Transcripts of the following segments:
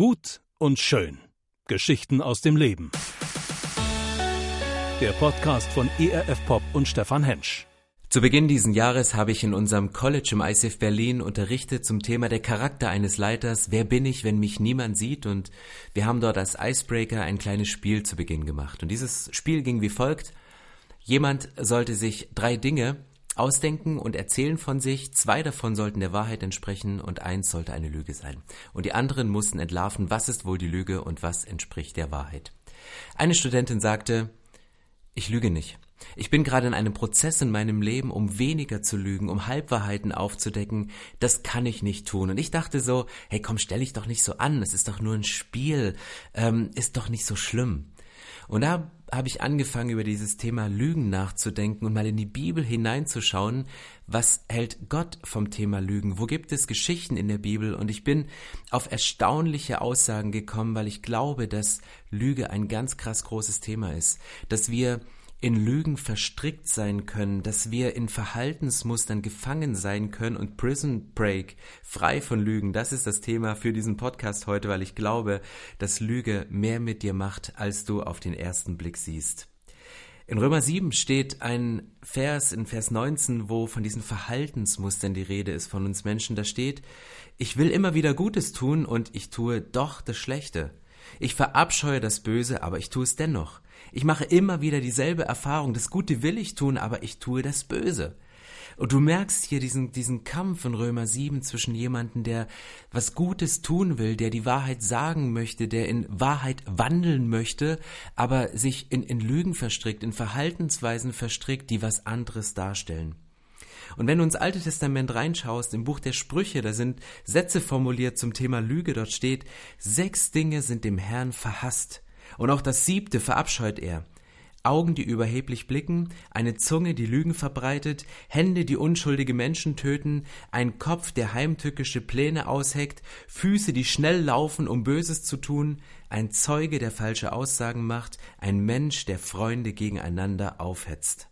Gut und schön. Geschichten aus dem Leben. Der Podcast von ERF Pop und Stefan Hensch. Zu Beginn dieses Jahres habe ich in unserem College im ICF Berlin unterrichtet zum Thema der Charakter eines Leiters. Wer bin ich, wenn mich niemand sieht? Und wir haben dort als Icebreaker ein kleines Spiel zu Beginn gemacht. Und dieses Spiel ging wie folgt. Jemand sollte sich drei Dinge ausdenken und erzählen von sich. Zwei davon sollten der Wahrheit entsprechen und eins sollte eine Lüge sein. Und die anderen mussten entlarven, was ist wohl die Lüge und was entspricht der Wahrheit. Eine Studentin sagte, ich lüge nicht. Ich bin gerade in einem Prozess in meinem Leben, um weniger zu lügen, um Halbwahrheiten aufzudecken. Das kann ich nicht tun. Und ich dachte so, hey komm, stell dich doch nicht so an. Es ist doch nur ein Spiel. Ähm, ist doch nicht so schlimm. Und da habe ich angefangen, über dieses Thema Lügen nachzudenken und mal in die Bibel hineinzuschauen, was hält Gott vom Thema Lügen? Wo gibt es Geschichten in der Bibel? Und ich bin auf erstaunliche Aussagen gekommen, weil ich glaube, dass Lüge ein ganz krass großes Thema ist, dass wir in Lügen verstrickt sein können, dass wir in Verhaltensmustern gefangen sein können und Prison Break frei von Lügen. Das ist das Thema für diesen Podcast heute, weil ich glaube, dass Lüge mehr mit dir macht, als du auf den ersten Blick siehst. In Römer 7 steht ein Vers in Vers 19, wo von diesen Verhaltensmustern die Rede ist von uns Menschen. Da steht, ich will immer wieder Gutes tun und ich tue doch das Schlechte. Ich verabscheue das Böse, aber ich tue es dennoch. Ich mache immer wieder dieselbe Erfahrung. Das Gute will ich tun, aber ich tue das Böse. Und du merkst hier diesen, diesen Kampf in Römer 7 zwischen jemandem, der was Gutes tun will, der die Wahrheit sagen möchte, der in Wahrheit wandeln möchte, aber sich in, in Lügen verstrickt, in Verhaltensweisen verstrickt, die was anderes darstellen. Und wenn du ins Alte Testament reinschaust, im Buch der Sprüche, da sind Sätze formuliert zum Thema Lüge, dort steht, sechs Dinge sind dem Herrn verhasst, und auch das siebte verabscheut er. Augen, die überheblich blicken, eine Zunge, die Lügen verbreitet, Hände, die unschuldige Menschen töten, ein Kopf, der heimtückische Pläne ausheckt, Füße, die schnell laufen, um Böses zu tun, ein Zeuge, der falsche Aussagen macht, ein Mensch, der Freunde gegeneinander aufhetzt.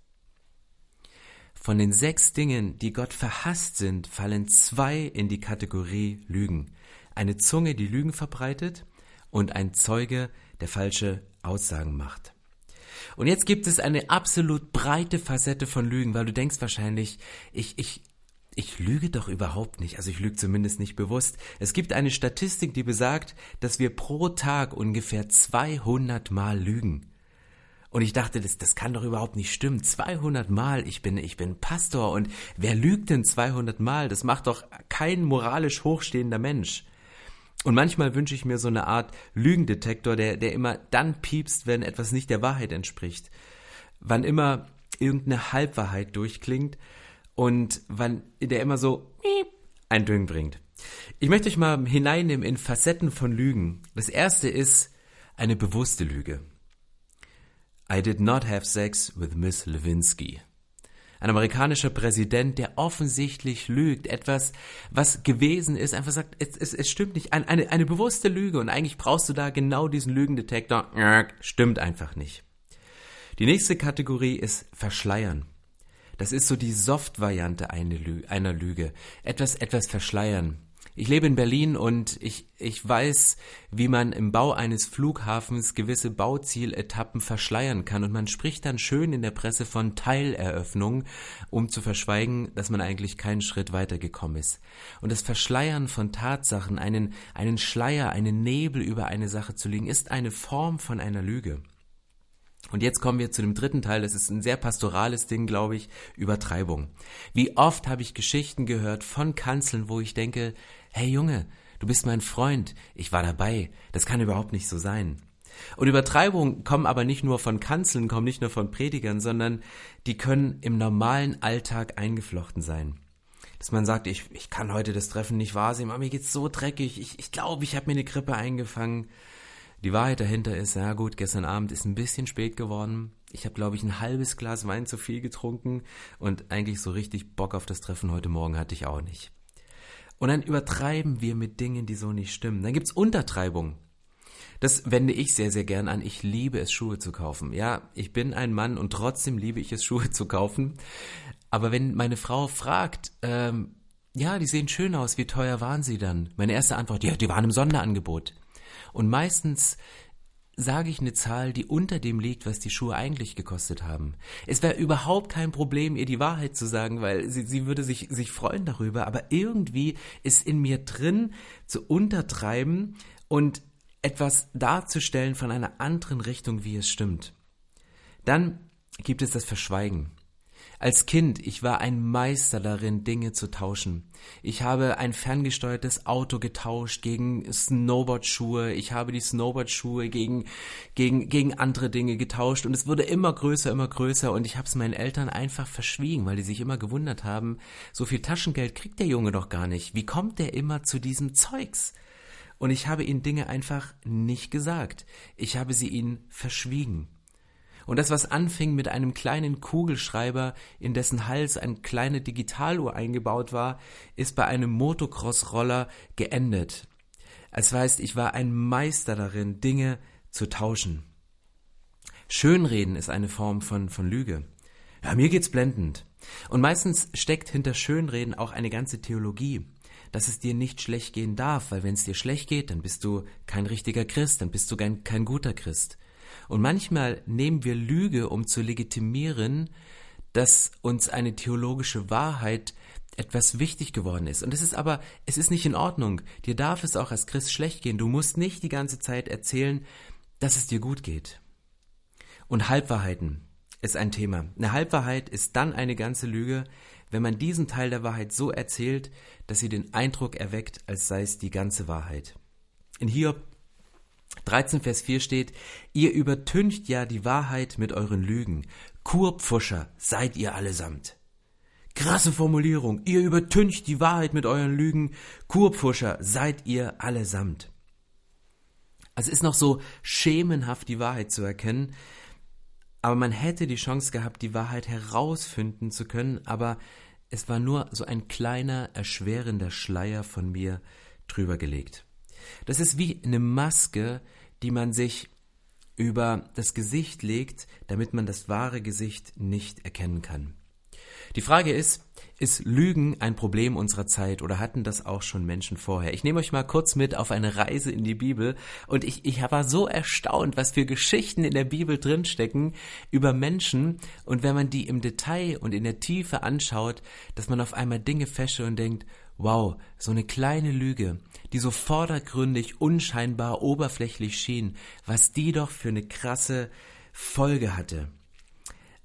Von den sechs Dingen, die Gott verhasst sind, fallen zwei in die Kategorie Lügen. Eine Zunge, die Lügen verbreitet, und ein Zeuge, der falsche Aussagen macht. Und jetzt gibt es eine absolut breite Facette von Lügen, weil du denkst wahrscheinlich, ich, ich, ich lüge doch überhaupt nicht. Also ich lüge zumindest nicht bewusst. Es gibt eine Statistik, die besagt, dass wir pro Tag ungefähr 200 Mal lügen. Und ich dachte, das, das kann doch überhaupt nicht stimmen. 200 Mal, ich bin, ich bin Pastor und wer lügt denn 200 Mal? Das macht doch kein moralisch hochstehender Mensch. Und manchmal wünsche ich mir so eine Art Lügendetektor, der, der immer dann piepst, wenn etwas nicht der Wahrheit entspricht. Wann immer irgendeine Halbwahrheit durchklingt und wann der immer so ein Ding bringt. Ich möchte euch mal hineinnehmen in Facetten von Lügen. Das erste ist eine bewusste Lüge. I did not have sex with Miss Lewinsky ein amerikanischer Präsident, der offensichtlich lügt, etwas, was gewesen ist, einfach sagt, es, es, es stimmt nicht, eine, eine, eine bewusste Lüge und eigentlich brauchst du da genau diesen Lügendetektor, stimmt einfach nicht. Die nächste Kategorie ist Verschleiern. Das ist so die Soft-Variante einer Lüge. Etwas, etwas verschleiern. Ich lebe in Berlin und ich, ich weiß, wie man im Bau eines Flughafens gewisse Bauzieletappen verschleiern kann und man spricht dann schön in der Presse von Teileröffnung, um zu verschweigen, dass man eigentlich keinen Schritt weitergekommen ist. Und das Verschleiern von Tatsachen, einen, einen Schleier, einen Nebel über eine Sache zu legen, ist eine Form von einer Lüge. Und jetzt kommen wir zu dem dritten Teil, das ist ein sehr pastorales Ding, glaube ich, Übertreibung. Wie oft habe ich Geschichten gehört von Kanzeln, wo ich denke, hey Junge, du bist mein Freund, ich war dabei, das kann überhaupt nicht so sein. Und Übertreibungen kommen aber nicht nur von Kanzeln, kommen nicht nur von Predigern, sondern die können im normalen Alltag eingeflochten sein. Dass man sagt, ich, ich kann heute das Treffen nicht wahrsehen, aber mir geht's so dreckig, ich, ich glaube, ich habe mir eine Grippe eingefangen. Die Wahrheit dahinter ist, ja gut, gestern Abend ist ein bisschen spät geworden. Ich habe, glaube ich, ein halbes Glas Wein zu viel getrunken und eigentlich so richtig Bock auf das Treffen heute Morgen hatte ich auch nicht. Und dann übertreiben wir mit Dingen, die so nicht stimmen. Dann gibt's Untertreibung. Das wende ich sehr, sehr gern an. Ich liebe es, Schuhe zu kaufen. Ja, ich bin ein Mann und trotzdem liebe ich es, Schuhe zu kaufen. Aber wenn meine Frau fragt, ähm, ja, die sehen schön aus, wie teuer waren sie dann? Meine erste Antwort, ja, die waren im Sonderangebot. Und meistens sage ich eine Zahl, die unter dem liegt, was die Schuhe eigentlich gekostet haben. Es wäre überhaupt kein Problem, ihr die Wahrheit zu sagen, weil sie, sie würde sich, sich freuen darüber, aber irgendwie ist in mir drin zu untertreiben und etwas darzustellen von einer anderen Richtung, wie es stimmt. Dann gibt es das Verschweigen. Als Kind, ich war ein Meister darin, Dinge zu tauschen. Ich habe ein ferngesteuertes Auto getauscht gegen Snowboardschuhe. Ich habe die Snowboardschuhe gegen, gegen, gegen andere Dinge getauscht und es wurde immer größer, immer größer und ich habe es meinen Eltern einfach verschwiegen, weil die sich immer gewundert haben, so viel Taschengeld kriegt der Junge doch gar nicht. Wie kommt der immer zu diesem Zeugs? Und ich habe ihnen Dinge einfach nicht gesagt. Ich habe sie ihnen verschwiegen. Und das, was anfing mit einem kleinen Kugelschreiber, in dessen Hals eine kleine Digitaluhr eingebaut war, ist bei einem Motocross-Roller geendet. Es heißt, ich war ein Meister darin, Dinge zu tauschen. Schönreden ist eine Form von, von Lüge. Ja, mir geht's blendend. Und meistens steckt hinter Schönreden auch eine ganze Theologie dass es dir nicht schlecht gehen darf, weil wenn es dir schlecht geht, dann bist du kein richtiger Christ, dann bist du kein, kein guter Christ. Und manchmal nehmen wir Lüge, um zu legitimieren, dass uns eine theologische Wahrheit etwas wichtig geworden ist. Und es ist aber, es ist nicht in Ordnung. Dir darf es auch als Christ schlecht gehen. Du musst nicht die ganze Zeit erzählen, dass es dir gut geht. Und Halbwahrheiten ist ein Thema. Eine Halbwahrheit ist dann eine ganze Lüge, wenn man diesen Teil der Wahrheit so erzählt, dass sie den Eindruck erweckt, als sei es die ganze Wahrheit. In Hiob 13, Vers 4 steht, ihr übertüncht ja die Wahrheit mit euren Lügen. Kurpfuscher seid ihr allesamt. Krasse Formulierung. Ihr übertüncht die Wahrheit mit euren Lügen. Kurpfuscher seid ihr allesamt. Also es ist noch so schemenhaft, die Wahrheit zu erkennen, aber man hätte die Chance gehabt, die Wahrheit herausfinden zu können, aber es war nur so ein kleiner, erschwerender Schleier von mir drüber gelegt. Das ist wie eine Maske, die man sich über das Gesicht legt, damit man das wahre Gesicht nicht erkennen kann. Die Frage ist, ist Lügen ein Problem unserer Zeit oder hatten das auch schon Menschen vorher? Ich nehme euch mal kurz mit auf eine Reise in die Bibel und ich, ich war so erstaunt, was für Geschichten in der Bibel drinstecken über Menschen und wenn man die im Detail und in der Tiefe anschaut, dass man auf einmal Dinge fäsche und denkt, wow, so eine kleine Lüge, die so vordergründig, unscheinbar, oberflächlich schien, was die doch für eine krasse Folge hatte.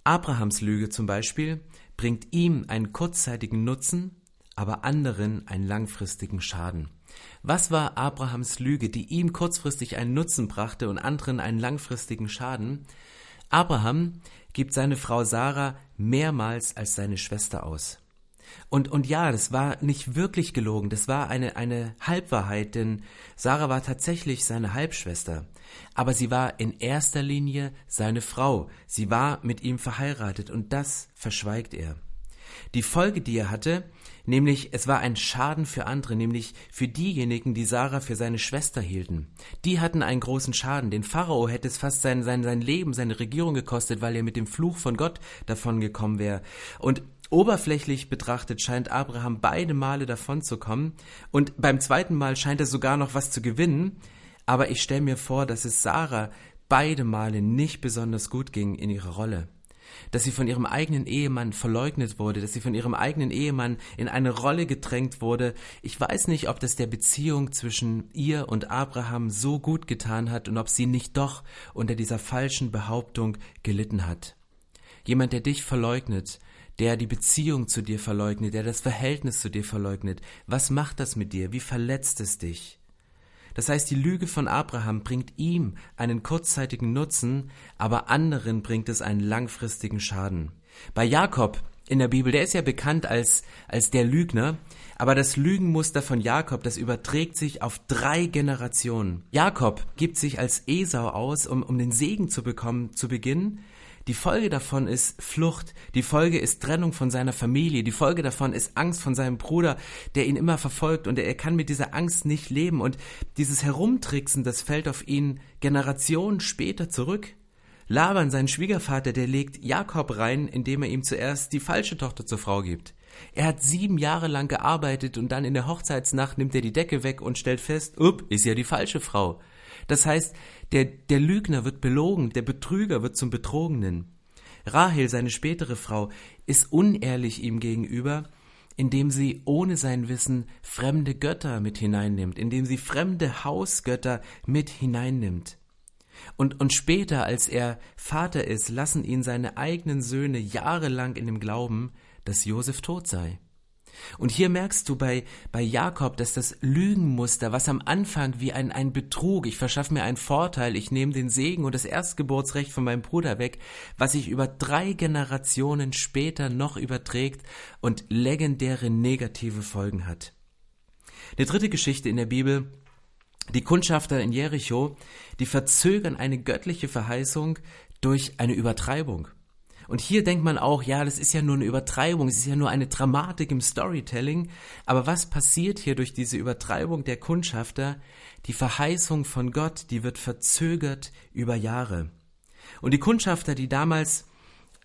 Abrahams Lüge zum Beispiel, bringt ihm einen kurzzeitigen Nutzen, aber anderen einen langfristigen Schaden. Was war Abrahams Lüge, die ihm kurzfristig einen Nutzen brachte und anderen einen langfristigen Schaden? Abraham gibt seine Frau Sarah mehrmals als seine Schwester aus. Und, und ja, das war nicht wirklich gelogen, das war eine, eine Halbwahrheit, denn Sarah war tatsächlich seine Halbschwester. Aber sie war in erster Linie seine Frau. Sie war mit ihm verheiratet und das verschweigt er. Die Folge, die er hatte, nämlich es war ein Schaden für andere, nämlich für diejenigen, die Sarah für seine Schwester hielten. Die hatten einen großen Schaden. Den Pharao hätte es fast sein, sein, sein Leben, seine Regierung gekostet, weil er mit dem Fluch von Gott davon gekommen wäre. Und Oberflächlich betrachtet scheint Abraham beide Male davon zu kommen und beim zweiten Mal scheint er sogar noch was zu gewinnen, aber ich stelle mir vor, dass es Sarah beide Male nicht besonders gut ging in ihrer Rolle. Dass sie von ihrem eigenen Ehemann verleugnet wurde, dass sie von ihrem eigenen Ehemann in eine Rolle gedrängt wurde. Ich weiß nicht, ob das der Beziehung zwischen ihr und Abraham so gut getan hat und ob sie nicht doch unter dieser falschen Behauptung gelitten hat. Jemand, der dich verleugnet, der die Beziehung zu dir verleugnet, der das Verhältnis zu dir verleugnet. Was macht das mit dir? Wie verletzt es dich? Das heißt, die Lüge von Abraham bringt ihm einen kurzzeitigen Nutzen, aber anderen bringt es einen langfristigen Schaden. Bei Jakob in der Bibel, der ist ja bekannt als, als der Lügner, aber das Lügenmuster von Jakob, das überträgt sich auf drei Generationen. Jakob gibt sich als Esau aus, um, um den Segen zu bekommen zu Beginn, die Folge davon ist Flucht, die Folge ist Trennung von seiner Familie, die Folge davon ist Angst von seinem Bruder, der ihn immer verfolgt und er kann mit dieser Angst nicht leben und dieses Herumtricksen, das fällt auf ihn Generationen später zurück. Laban, sein Schwiegervater, der legt Jakob rein, indem er ihm zuerst die falsche Tochter zur Frau gibt. Er hat sieben Jahre lang gearbeitet und dann in der Hochzeitsnacht nimmt er die Decke weg und stellt fest, up, ist ja die falsche Frau. Das heißt, der, der Lügner wird belogen, der Betrüger wird zum Betrogenen. Rahel, seine spätere Frau, ist unehrlich ihm gegenüber, indem sie ohne sein Wissen fremde Götter mit hineinnimmt, indem sie fremde Hausgötter mit hineinnimmt. Und, und später, als er Vater ist, lassen ihn seine eigenen Söhne jahrelang in dem Glauben, dass Josef tot sei. Und hier merkst du bei, bei Jakob, dass das Lügenmuster, was am Anfang wie ein, ein Betrug, ich verschaffe mir einen Vorteil, ich nehme den Segen und das Erstgeburtsrecht von meinem Bruder weg, was sich über drei Generationen später noch überträgt und legendäre negative Folgen hat. Eine dritte Geschichte in der Bibel, die Kundschafter in Jericho, die verzögern eine göttliche Verheißung durch eine Übertreibung. Und hier denkt man auch, ja, das ist ja nur eine Übertreibung, es ist ja nur eine Dramatik im Storytelling. Aber was passiert hier durch diese Übertreibung der Kundschafter? Die Verheißung von Gott, die wird verzögert über Jahre. Und die Kundschafter, die damals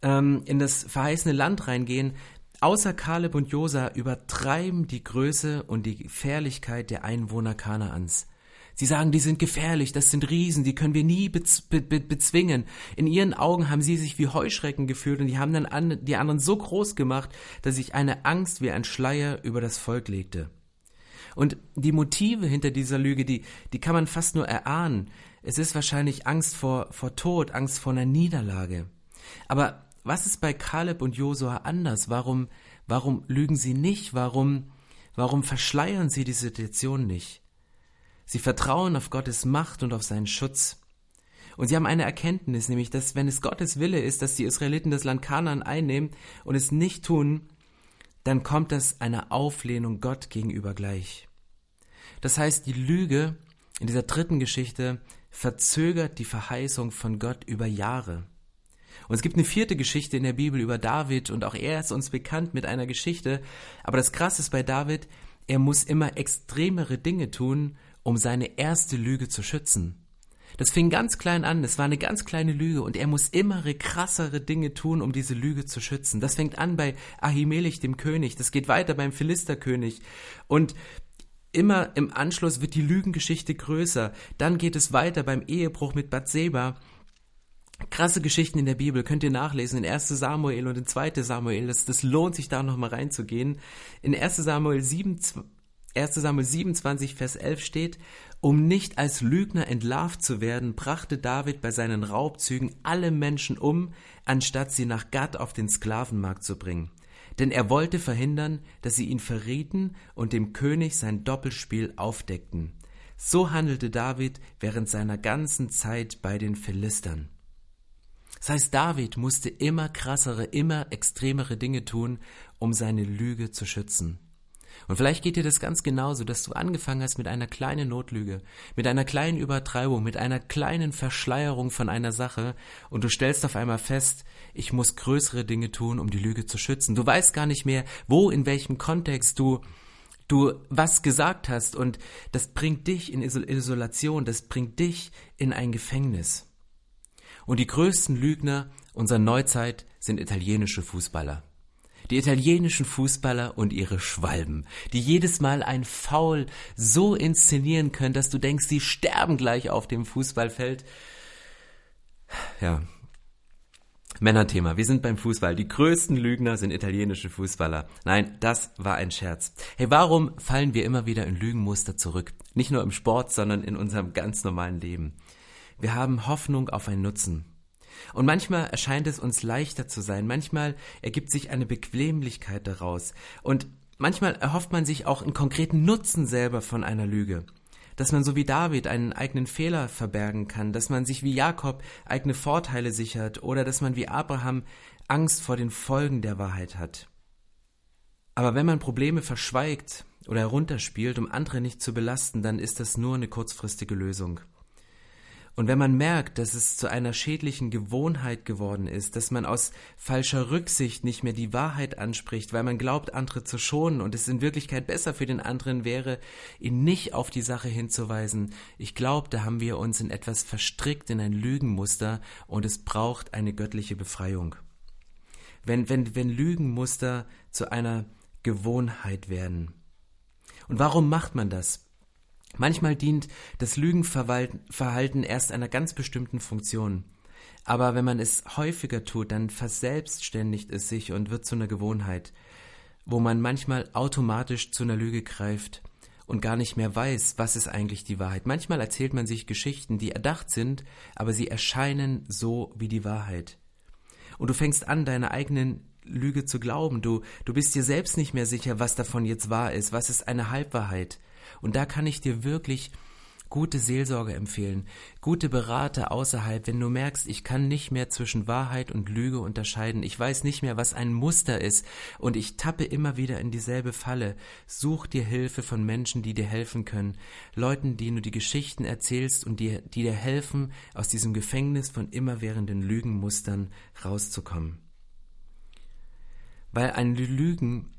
ähm, in das verheißene Land reingehen, außer Kaleb und Josa übertreiben die Größe und die Gefährlichkeit der Einwohner Kanaans. Sie sagen, die sind gefährlich, das sind Riesen, die können wir nie bez be be bezwingen. In ihren Augen haben sie sich wie Heuschrecken gefühlt und die haben dann an, die anderen so groß gemacht, dass sich eine Angst wie ein Schleier über das Volk legte. Und die Motive hinter dieser Lüge, die, die kann man fast nur erahnen. Es ist wahrscheinlich Angst vor, vor Tod, Angst vor einer Niederlage. Aber was ist bei Kaleb und Josua anders? Warum, warum lügen sie nicht? Warum, warum verschleiern sie die Situation nicht? Sie vertrauen auf Gottes Macht und auf seinen Schutz. Und sie haben eine Erkenntnis, nämlich, dass wenn es Gottes Wille ist, dass die Israeliten das Land Kanaan einnehmen und es nicht tun, dann kommt das einer Auflehnung Gott gegenüber gleich. Das heißt, die Lüge in dieser dritten Geschichte verzögert die Verheißung von Gott über Jahre. Und es gibt eine vierte Geschichte in der Bibel über David und auch er ist uns bekannt mit einer Geschichte. Aber das Krasse ist bei David, er muss immer extremere Dinge tun, um seine erste Lüge zu schützen. Das fing ganz klein an, es war eine ganz kleine Lüge und er muss immer krassere Dinge tun, um diese Lüge zu schützen. Das fängt an bei Ahimelech, dem König, das geht weiter beim Philisterkönig und immer im Anschluss wird die Lügengeschichte größer. Dann geht es weiter beim Ehebruch mit Bathseba. Krasse Geschichten in der Bibel könnt ihr nachlesen in 1 Samuel und in 2 Samuel. Das, das lohnt sich da nochmal reinzugehen. In 1 Samuel 7, 1 Samuel 27, Vers 11 steht, um nicht als Lügner entlarvt zu werden, brachte David bei seinen Raubzügen alle Menschen um, anstatt sie nach Gad auf den Sklavenmarkt zu bringen. Denn er wollte verhindern, dass sie ihn verrieten und dem König sein Doppelspiel aufdeckten. So handelte David während seiner ganzen Zeit bei den Philistern. Das heißt, David musste immer krassere, immer extremere Dinge tun, um seine Lüge zu schützen. Und vielleicht geht dir das ganz genauso, dass du angefangen hast mit einer kleinen Notlüge, mit einer kleinen Übertreibung, mit einer kleinen Verschleierung von einer Sache und du stellst auf einmal fest, ich muss größere Dinge tun, um die Lüge zu schützen. Du weißt gar nicht mehr, wo, in welchem Kontext du du was gesagt hast und das bringt dich in Isolation, das bringt dich in ein Gefängnis. Und die größten Lügner unserer Neuzeit sind italienische Fußballer. Die italienischen Fußballer und ihre Schwalben, die jedes Mal ein Foul so inszenieren können, dass du denkst, sie sterben gleich auf dem Fußballfeld. Ja. Männerthema. Wir sind beim Fußball. Die größten Lügner sind italienische Fußballer. Nein, das war ein Scherz. Hey, warum fallen wir immer wieder in Lügenmuster zurück? Nicht nur im Sport, sondern in unserem ganz normalen Leben. Wir haben Hoffnung auf einen Nutzen. Und manchmal erscheint es uns leichter zu sein, manchmal ergibt sich eine Bequemlichkeit daraus und manchmal erhofft man sich auch einen konkreten Nutzen selber von einer Lüge. Dass man so wie David einen eigenen Fehler verbergen kann, dass man sich wie Jakob eigene Vorteile sichert oder dass man wie Abraham Angst vor den Folgen der Wahrheit hat. Aber wenn man Probleme verschweigt oder herunterspielt, um andere nicht zu belasten, dann ist das nur eine kurzfristige Lösung. Und wenn man merkt, dass es zu einer schädlichen Gewohnheit geworden ist, dass man aus falscher Rücksicht nicht mehr die Wahrheit anspricht, weil man glaubt, andere zu schonen und es in Wirklichkeit besser für den anderen wäre, ihn nicht auf die Sache hinzuweisen, ich glaube, da haben wir uns in etwas verstrickt, in ein Lügenmuster und es braucht eine göttliche Befreiung. Wenn, wenn, wenn Lügenmuster zu einer Gewohnheit werden. Und warum macht man das? Manchmal dient das Lügenverhalten erst einer ganz bestimmten Funktion. Aber wenn man es häufiger tut, dann verselbstständigt es sich und wird zu einer Gewohnheit, wo man manchmal automatisch zu einer Lüge greift und gar nicht mehr weiß, was ist eigentlich die Wahrheit. Manchmal erzählt man sich Geschichten, die erdacht sind, aber sie erscheinen so wie die Wahrheit. Und du fängst an, deine eigenen Lüge zu glauben. Du, du bist dir selbst nicht mehr sicher, was davon jetzt wahr ist, was ist eine Halbwahrheit. Und da kann ich dir wirklich gute Seelsorge empfehlen, gute Berater außerhalb, wenn du merkst, ich kann nicht mehr zwischen Wahrheit und Lüge unterscheiden, ich weiß nicht mehr, was ein Muster ist und ich tappe immer wieder in dieselbe Falle. Such dir Hilfe von Menschen, die dir helfen können, Leuten, denen du die Geschichten erzählst und die, die dir helfen, aus diesem Gefängnis von immerwährenden Lügenmustern rauszukommen. Weil ein Lügen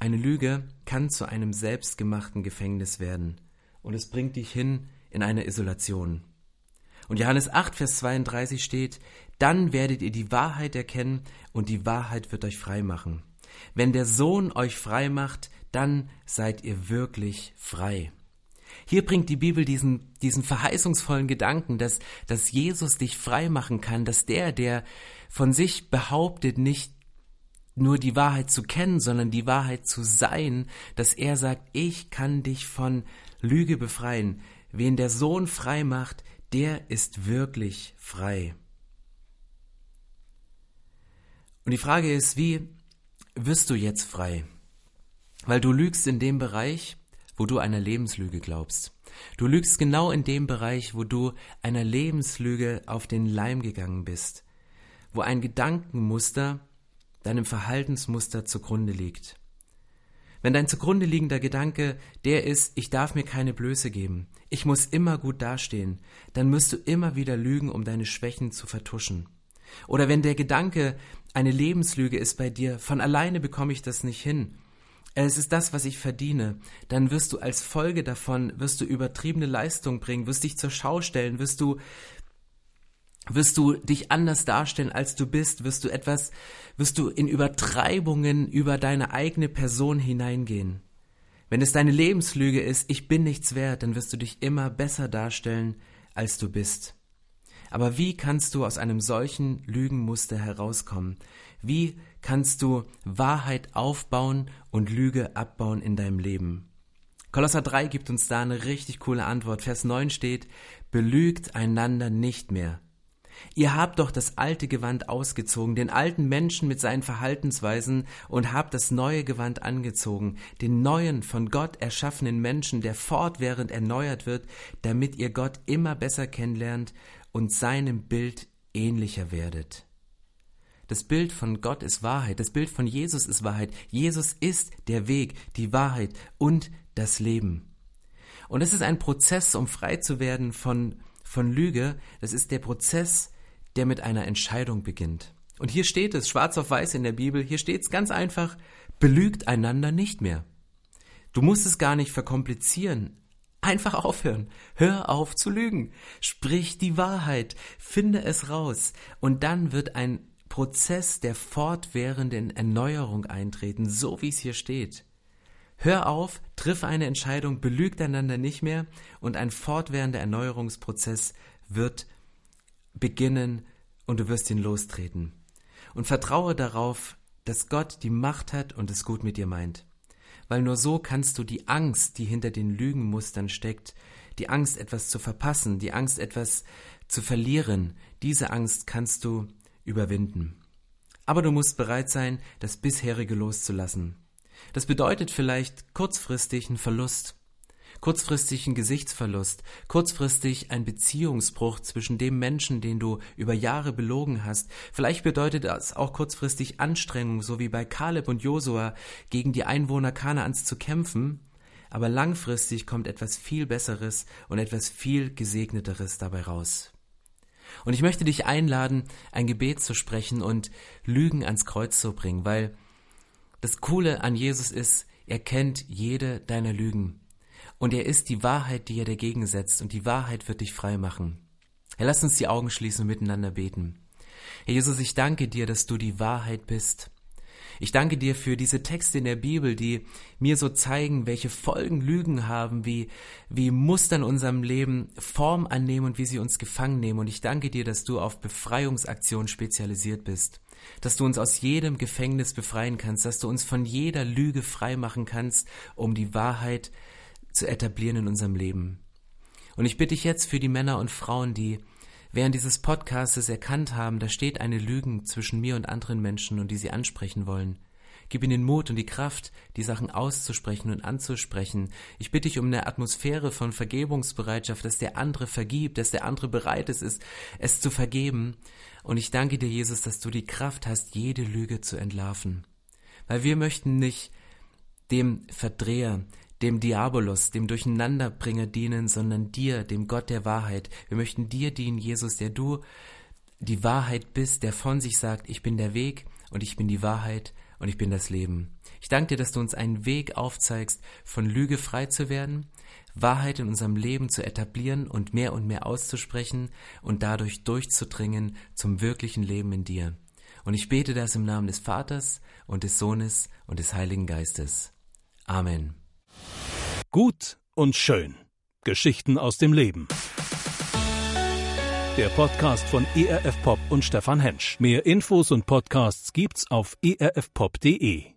eine Lüge kann zu einem selbstgemachten Gefängnis werden und es bringt dich hin in eine Isolation. Und Johannes 8, Vers 32 steht, dann werdet ihr die Wahrheit erkennen und die Wahrheit wird euch frei machen. Wenn der Sohn euch frei macht, dann seid ihr wirklich frei. Hier bringt die Bibel diesen, diesen verheißungsvollen Gedanken, dass, dass Jesus dich frei machen kann, dass der, der von sich behauptet, nicht nur die Wahrheit zu kennen, sondern die Wahrheit zu sein, dass er sagt, ich kann dich von Lüge befreien. Wen der Sohn frei macht, der ist wirklich frei. Und die Frage ist, wie wirst du jetzt frei? Weil du lügst in dem Bereich, wo du einer Lebenslüge glaubst. Du lügst genau in dem Bereich, wo du einer Lebenslüge auf den Leim gegangen bist, wo ein Gedankenmuster deinem Verhaltensmuster zugrunde liegt. Wenn dein zugrunde liegender Gedanke der ist, ich darf mir keine Blöße geben, ich muss immer gut dastehen, dann musst du immer wieder lügen, um deine Schwächen zu vertuschen. Oder wenn der Gedanke eine Lebenslüge ist bei dir, von alleine bekomme ich das nicht hin, es ist das, was ich verdiene, dann wirst du als Folge davon, wirst du übertriebene Leistung bringen, wirst dich zur Schau stellen, wirst du wirst du dich anders darstellen, als du bist, wirst du etwas, wirst du in Übertreibungen über deine eigene Person hineingehen. Wenn es deine Lebenslüge ist, ich bin nichts wert, dann wirst du dich immer besser darstellen, als du bist. Aber wie kannst du aus einem solchen Lügenmuster herauskommen? Wie kannst du Wahrheit aufbauen und Lüge abbauen in deinem Leben? Kolosser 3 gibt uns da eine richtig coole Antwort. Vers 9 steht, belügt einander nicht mehr, Ihr habt doch das alte Gewand ausgezogen, den alten Menschen mit seinen Verhaltensweisen, und habt das neue Gewand angezogen, den neuen, von Gott erschaffenen Menschen, der fortwährend erneuert wird, damit ihr Gott immer besser kennenlernt und seinem Bild ähnlicher werdet. Das Bild von Gott ist Wahrheit, das Bild von Jesus ist Wahrheit. Jesus ist der Weg, die Wahrheit und das Leben. Und es ist ein Prozess, um frei zu werden von von Lüge, das ist der Prozess, der mit einer Entscheidung beginnt. Und hier steht es, schwarz auf weiß in der Bibel, hier steht es ganz einfach, belügt einander nicht mehr. Du musst es gar nicht verkomplizieren. Einfach aufhören. Hör auf zu lügen. Sprich die Wahrheit. Finde es raus. Und dann wird ein Prozess der fortwährenden Erneuerung eintreten, so wie es hier steht. Hör auf, triff eine Entscheidung, belügt einander nicht mehr und ein fortwährender Erneuerungsprozess wird beginnen und du wirst ihn lostreten. Und vertraue darauf, dass Gott die Macht hat und es gut mit dir meint. Weil nur so kannst du die Angst, die hinter den Lügenmustern steckt, die Angst, etwas zu verpassen, die Angst, etwas zu verlieren, diese Angst kannst du überwinden. Aber du musst bereit sein, das bisherige loszulassen. Das bedeutet vielleicht kurzfristig einen Verlust, kurzfristig einen Gesichtsverlust, kurzfristig ein Beziehungsbruch zwischen dem Menschen, den du über Jahre belogen hast. Vielleicht bedeutet das auch kurzfristig Anstrengung, so wie bei Kaleb und Josua, gegen die Einwohner Kanaans zu kämpfen. Aber langfristig kommt etwas viel Besseres und etwas viel Gesegneteres dabei raus. Und ich möchte dich einladen, ein Gebet zu sprechen und Lügen ans Kreuz zu bringen, weil das Coole an Jesus ist, er kennt jede deiner Lügen. Und er ist die Wahrheit, die er dagegen setzt, und die Wahrheit wird dich frei machen. Herr, lass uns die Augen schließen und miteinander beten. Herr Jesus, ich danke dir, dass du die Wahrheit bist. Ich danke dir für diese Texte in der Bibel, die mir so zeigen, welche Folgen Lügen haben, wie, wie Muster in unserem Leben Form annehmen und wie sie uns gefangen nehmen. Und ich danke dir, dass du auf Befreiungsaktionen spezialisiert bist dass du uns aus jedem Gefängnis befreien kannst, dass du uns von jeder Lüge frei machen kannst, um die Wahrheit zu etablieren in unserem Leben. Und ich bitte dich jetzt für die Männer und Frauen, die während dieses Podcastes erkannt haben, da steht eine Lügen zwischen mir und anderen Menschen und die sie ansprechen wollen. Gib ihnen den Mut und die Kraft, die Sachen auszusprechen und anzusprechen. Ich bitte dich um eine Atmosphäre von Vergebungsbereitschaft, dass der andere vergibt, dass der andere bereit ist, es zu vergeben. Und ich danke dir, Jesus, dass du die Kraft hast, jede Lüge zu entlarven. Weil wir möchten nicht dem Verdreher, dem Diabolos, dem Durcheinanderbringer dienen, sondern dir, dem Gott der Wahrheit. Wir möchten dir dienen, Jesus, der du die Wahrheit bist, der von sich sagt, ich bin der Weg und ich bin die Wahrheit und ich bin das Leben. Ich danke dir, dass du uns einen Weg aufzeigst, von Lüge frei zu werden, Wahrheit in unserem Leben zu etablieren und mehr und mehr auszusprechen und dadurch durchzudringen zum wirklichen Leben in dir. Und ich bete das im Namen des Vaters und des Sohnes und des Heiligen Geistes. Amen. Gut und schön. Geschichten aus dem Leben. Der Podcast von ERF Pop und Stefan Hensch. Mehr Infos und Podcasts gibt's auf erfpop.de.